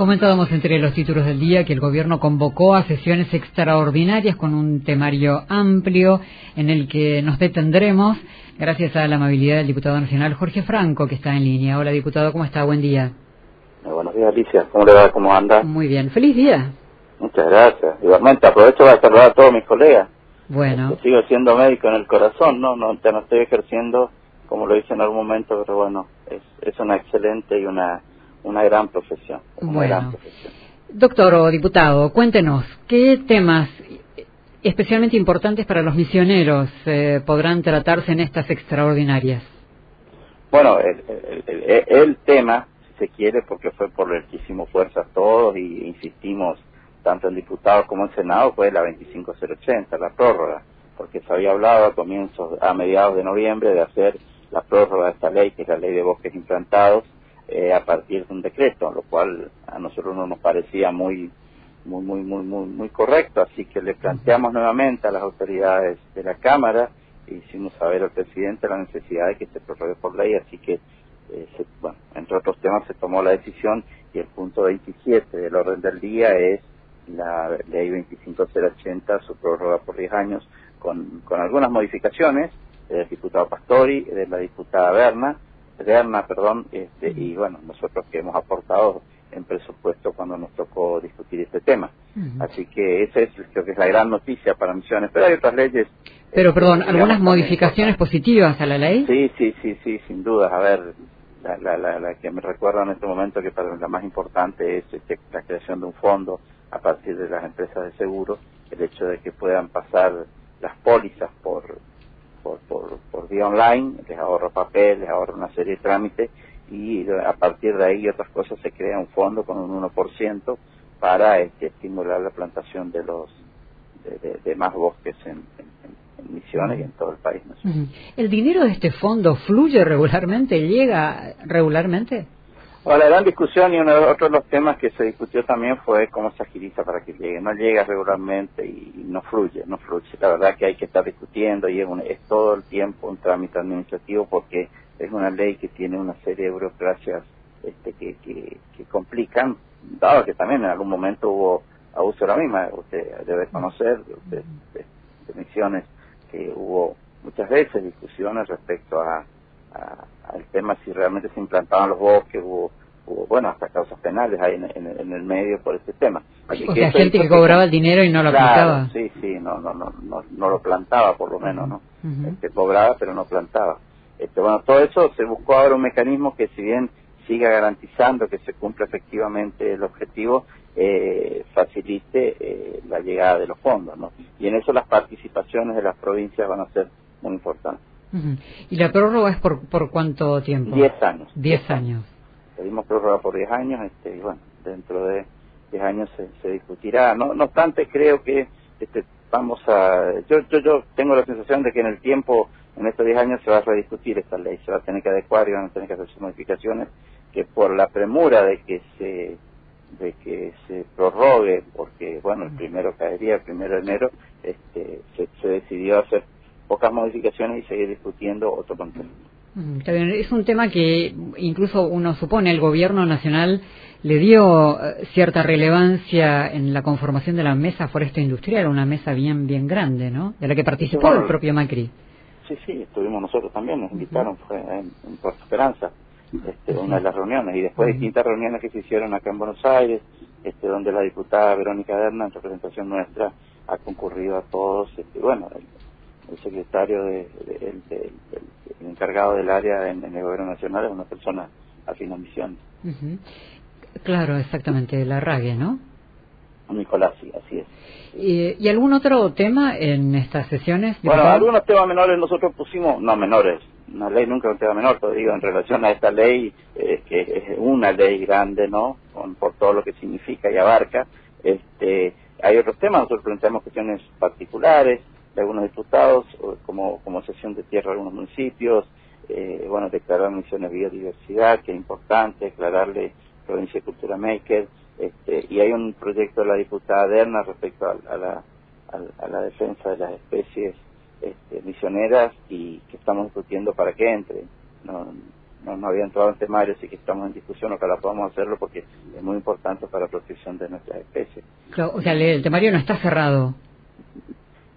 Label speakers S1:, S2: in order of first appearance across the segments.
S1: Comentábamos entre los títulos del día que el gobierno convocó a sesiones extraordinarias con un temario amplio en el que nos detendremos gracias a la amabilidad del diputado nacional Jorge Franco que está en línea. Hola diputado, ¿cómo está? Buen día.
S2: buenos días Alicia, ¿cómo le va? ¿Cómo anda?
S1: Muy bien, feliz día.
S2: Muchas gracias. Igualmente aprovecho para saludar a todos mis colegas.
S1: Bueno.
S2: Este, sigo siendo médico en el corazón, ¿no? No, no estoy ejerciendo como lo hice en algún momento, pero bueno, es, es una excelente y una una gran profesión.
S1: bueno. Doctor o diputado, cuéntenos, ¿qué temas especialmente importantes para los misioneros eh, podrán tratarse en estas extraordinarias?
S2: Bueno, el, tema, si se quiere, porque fue por el que hicimos fuerzas todos y insistimos tanto en diputados como en Senado, fue la 25080, la prórroga, porque se había hablado a comienzos, a mediados de noviembre de hacer la prórroga de esta ley, que es la ley de bosques implantados, eh, a partir de un decreto, lo cual a nosotros no nos parecía muy muy muy muy muy muy correcto, así que le planteamos nuevamente a las autoridades de la Cámara e hicimos saber al presidente la necesidad de que se prorrogue por ley, así que eh, bueno, entre otros temas se tomó la decisión y el punto 27 del orden del día es la ley 25080, su prórroga por 10 años, con, con algunas modificaciones del diputado Pastori, de la diputada Berna, Berna, perdón, este, y bueno, nosotros que hemos aportado en presupuesto cuando nos tocó discutir este tema. Así que esa es, creo que es la gran noticia para Misiones. Pero hay otras leyes.
S1: Pero, perdón, ¿algunas modificaciones positivas a la ley?
S2: Sí, sí, sí, sí, sin duda. A ver, la, la, la, que me recuerda en este momento que para la más importante es este, la creación de un fondo a partir de las empresas de seguro, el hecho de que puedan pasar las pólizas por por, por, vía online, les ahorra papel, les ahorra una serie de trámites y a partir de ahí otras cosas se crea un fondo con un 1% para este, estimular la plantación de los de, más bosques en, Misiones y en todo el país.
S1: ¿El dinero de este fondo fluye regularmente? ¿Llega regularmente?
S2: La gran discusión y uno de otros los temas que se discutió también fue cómo se agiliza para que llegue. No llega regularmente y no fluye, no fluye. La verdad que hay que estar discutiendo y es, es todo el tiempo un trámite administrativo porque es una ley que tiene una serie de burocracias este, que, que, complican, dado que también en algún momento hubo abuso de la misma. Usted debe conocer de, de misiones que hubo muchas veces discusiones respecto a al tema si realmente se implantaban los bosques, hubo, bueno, hasta causas penales ahí en, el medio por este tema.
S1: o sea, gente que cobraba el dinero y no lo plantaba.
S2: Sí, sí, no, no, no, no, lo plantaba por lo menos, ¿no? este, cobraba pero no plantaba. Este, bueno, todo eso se buscó ahora un mecanismo que si bien siga garantizando que se cumpla efectivamente el objetivo, eh, facilite eh, la llegada de los fondos, ¿no? Y en eso las participaciones de las provincias van a ser muy importantes.
S1: ¿Y la prórroga es por, por cuánto tiempo?
S2: Diez años.
S1: Diez años.
S2: Pedimos prórroga por diez años este, y bueno, dentro de diez años se, se discutirá. No, no obstante, creo que este, vamos a... Yo, yo, yo tengo la sensación de que en el tiempo, en estos diez años, se va a rediscutir esta ley, se va a tener que adecuar y van a tener que hacer sus modificaciones, que por la premura de que se de que se prorrogue, porque bueno, el primero caería, el primero de enero, este, se, se decidió hacer pocas modificaciones y seguir discutiendo otro contenido.
S1: Es un tema que incluso uno supone el gobierno nacional le dio eh, cierta relevancia en la conformación de la mesa foresta industrial, una mesa bien bien grande, ¿no? De la que participó el propio Macri.
S2: Sí, sí, estuvimos nosotros también, nos invitaron, fue en, Puerto Esperanza, este, una de las reuniones, y después de distintas reuniones que se hicieron acá en Buenos Aires, este, donde la diputada Verónica Berna, en representación nuestra, ha concurrido a todos, este, bueno, el secretario de, el, encargado del área en, el gobierno nacional es una persona afín a misiones.
S1: Claro, exactamente, la RAGE, ¿no?
S2: Nicolás, sí, así es.
S1: ¿Y, algún otro tema en estas sesiones?
S2: Bueno, algunos temas menores nosotros pusimos, no menores, una ley nunca es un tema menor, pero digo, en relación a esta ley, eh, que es una ley grande, ¿no? Con, por todo lo que significa y abarca, este, hay otros temas, nosotros planteamos cuestiones particulares, de algunos diputados, como, como sesión de tierra de algunos municipios, eh, bueno, declarar misiones de biodiversidad, que es importante, declararle provincia de cultura maker, este, y hay un proyecto de la diputada Derna respecto a, la, a, la defensa de las especies este, misioneras y que estamos discutiendo para que entre. No, no, no había entrado en temario, así que estamos en discusión, ojalá podamos hacerlo porque es muy importante para la protección de nuestras especies.
S1: o sea, el temario no está cerrado.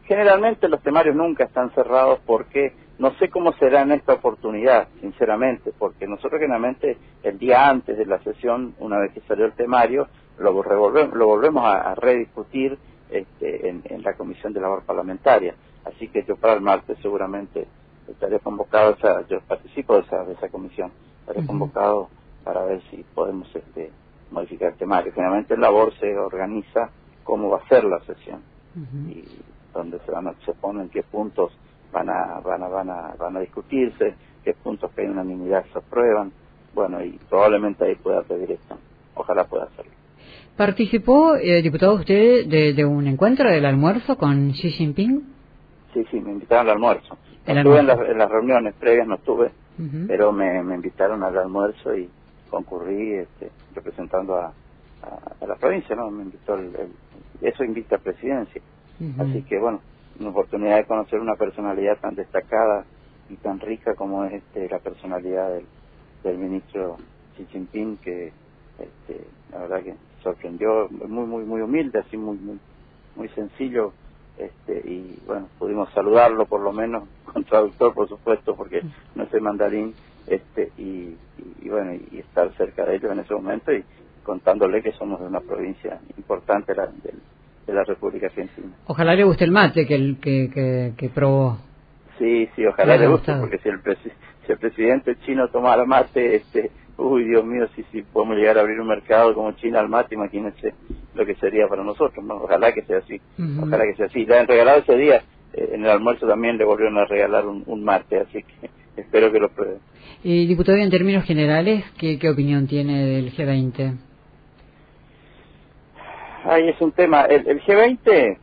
S2: Generalmente los temarios nunca están cerrados porque no sé cómo será en esta oportunidad, sinceramente, porque nosotros generalmente el día antes de la sesión, una vez que salió el temario, lo, revolvemos, lo volvemos a, rediscutir este, en, la Comisión de Labor Parlamentaria. Así que yo para el martes seguramente estaré convocado, o sea, yo participo de esa, de esa comisión, estaré convocado para ver si podemos este, modificar el temario. Generalmente el labor se organiza cómo va a ser la sesión y donde se, van a, se ponen qué puntos van a, van a, van a, van a discutirse, qué puntos que hay unanimidad se aprueban, bueno, y probablemente ahí pueda pedir esto, ojalá pueda hacerlo.
S1: ¿Participó, eh, diputado, usted de, un encuentro del almuerzo con Xi Jinping?
S2: Sí, sí, me invitaron al almuerzo. estuve en, las reuniones previas, no estuve, pero me, invitaron al almuerzo y concurrí este, representando a, la provincia, ¿no? Me invitó el, eso invita a presidencia. Así que, bueno, una oportunidad de conocer una personalidad tan destacada y tan rica como es este, la personalidad del, del ministro Xi Jinping, que este, la verdad que sorprendió, muy, muy, muy humilde, así muy, muy, muy sencillo, este, y bueno, pudimos saludarlo por lo menos, con traductor por supuesto, porque no sé mandarín, este, y, y, bueno, y estar cerca de ellos en ese momento y contándole que somos de una provincia importante la, del, de la República Argentina.
S1: Ojalá le guste el mate que, el, que, que, probó.
S2: Sí, sí, ojalá le guste, porque si el, si el presidente chino tomara mate, este, uy, Dios mío, si, si podemos llegar a abrir un mercado como China al mate, imagínense lo que sería para nosotros, ¿no? Ojalá que sea así, ojalá que sea así. Le han regalado ese día, eh, en el almuerzo también le volvieron a regalar un, un mate, así que espero que lo pruebe.
S1: Y diputado, en términos generales, ¿qué, qué opinión tiene del G20?
S2: Ahí es un tema. El, G20,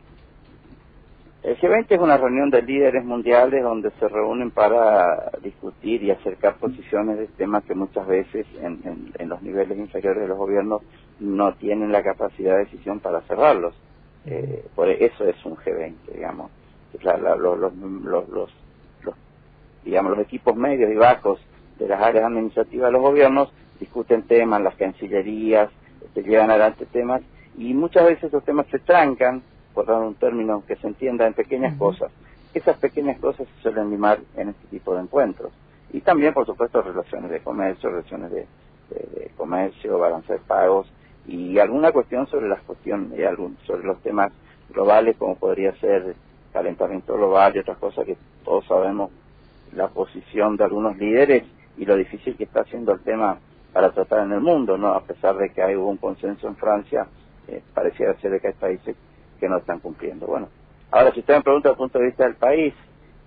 S2: el G20 es una reunión de líderes mundiales donde se reúnen para discutir y acercar posiciones de temas que muchas veces en, en, los niveles inferiores de los gobiernos no tienen la capacidad de decisión para cerrarlos. Eh, por eso es un G20, digamos. los, los, los, digamos, los equipos medios y bajos de las áreas administrativas de los gobiernos discuten temas, las cancillerías, se llevan adelante temas y muchas veces esos temas se trancan, por dar un término que se entienda, en pequeñas cosas. Esas pequeñas cosas se suelen limar en este tipo de encuentros. Y también, por supuesto, relaciones de comercio, relaciones de, comercio, balance de pagos y alguna cuestión sobre las cuestiones, algún, sobre los temas globales, como podría ser calentamiento global y otras cosas que todos sabemos la posición de algunos líderes y lo difícil que está haciendo el tema para tratar en el mundo, ¿no? A pesar de que hay un consenso en Francia eh, pareciera ser que hay países que no están cumpliendo. Bueno, ahora si usted me pregunta desde el punto de vista del país,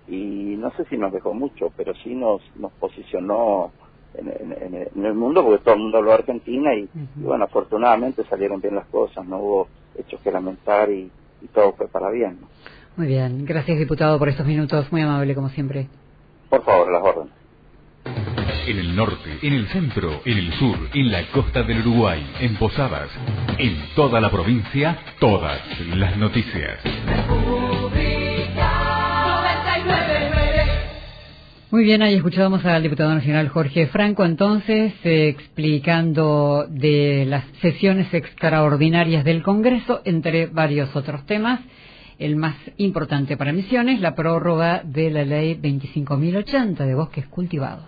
S2: y no sé si nos dejó mucho, pero sí nos, nos posicionó en, el mundo, porque todo el mundo habló de Argentina y, bueno, afortunadamente salieron bien las cosas, no hubo hechos que lamentar y, todo fue para bien.
S1: Muy bien, gracias diputado por estos minutos, muy amable como siempre.
S2: Por favor, las órdenes
S3: en el norte, en el centro, en el sur, en la costa del Uruguay, en Posadas, en toda la provincia, todas las noticias.
S1: Muy bien, ahí escuchábamos al diputado nacional Jorge Franco, entonces, eh, explicando de las sesiones extraordinarias del Congreso, entre varios otros temas. El más importante para Misiones, la prórroga de la ley 25.080 de bosques cultivados.